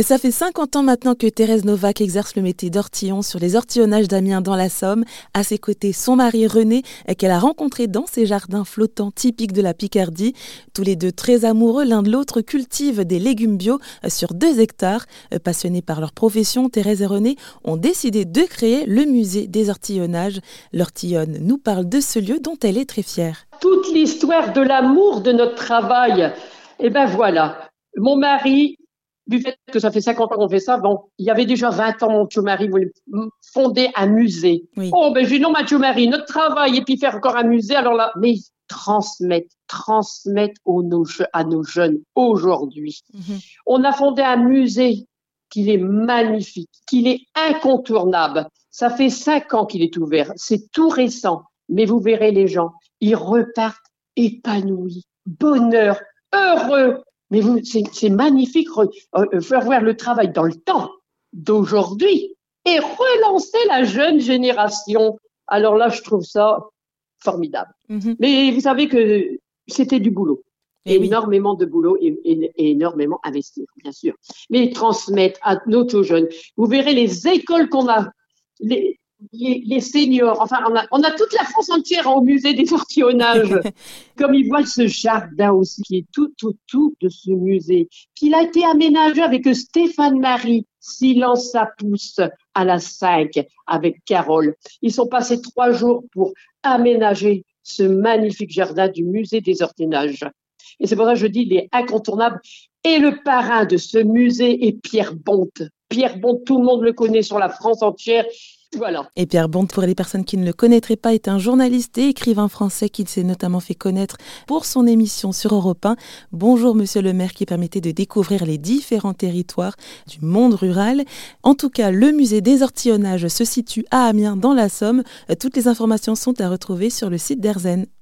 Et ça fait 50 ans maintenant que Thérèse Novak exerce le métier d'ortillon sur les ortillonnages d'Amiens dans la Somme. À ses côtés, son mari René, qu'elle a rencontré dans ses jardins flottants typiques de la Picardie. Tous les deux très amoureux l'un de l'autre cultivent des légumes bio sur deux hectares. Passionnés par leur profession, Thérèse et René ont décidé de créer le musée des ortillonnages. L'ortillonne nous parle de ce lieu dont elle est très fière. Toute l'histoire de l'amour de notre travail. Eh ben voilà, mon mari du fait que ça fait 50 ans qu'on fait ça, bon, il y avait déjà 20 ans, Mathieu Marie voulait fonder un musée. Oh, ben, j'ai dit non, Mathieu Marie, notre travail, et puis faire encore un musée, alors là, mais transmettre, transmettre nos, à nos jeunes aujourd'hui. Mhm. On a fondé un musée qui est magnifique, qui est incontournable. Ça fait cinq ans qu'il est ouvert. C'est tout récent. Mais vous verrez les gens, ils repartent épanouis, bonheur, heureux, mais c'est magnifique euh, euh, faire voir le travail dans le temps d'aujourd'hui et relancer la jeune génération. Alors là, je trouve ça formidable. Mm-hmm. Mais vous savez que c'était du boulot. Et eh énormément de boulot et, énormément investir, bien sûr. Mais transmettre à nos jeunes. Vous verrez les écoles qu'on a, les, les, seniors, enfin, on a, on a, toute la France entière au musée des ortillonnages. Comme ils voient ce jardin aussi, qui est tout autour de ce musée, qu'il a été aménagé avec Stéphane Marie, Silence ça pousse à la 5 avec Carole. Ils sont passés trois jours pour aménager ce magnifique jardin du musée des ortillonnages. Et c'est pour ça que je dis, il est incontournable. Et le parrain de ce musée est Pierre Bonte. Pierre Bonte, tout le monde le connaît sur la France entière. Et Pierre Bond, pour les personnes qui ne le connaîtraient pas, est un journaliste et écrivain français qui s'est notamment fait connaître pour son émission sur Europe 1. Bonjour Monsieur le maire qui permettait de découvrir les différents territoires du monde rural. En tout cas, le musée des ortillonnages se situe à Amiens dans la Somme. Toutes les informations sont à retrouver sur le site d'Erzen.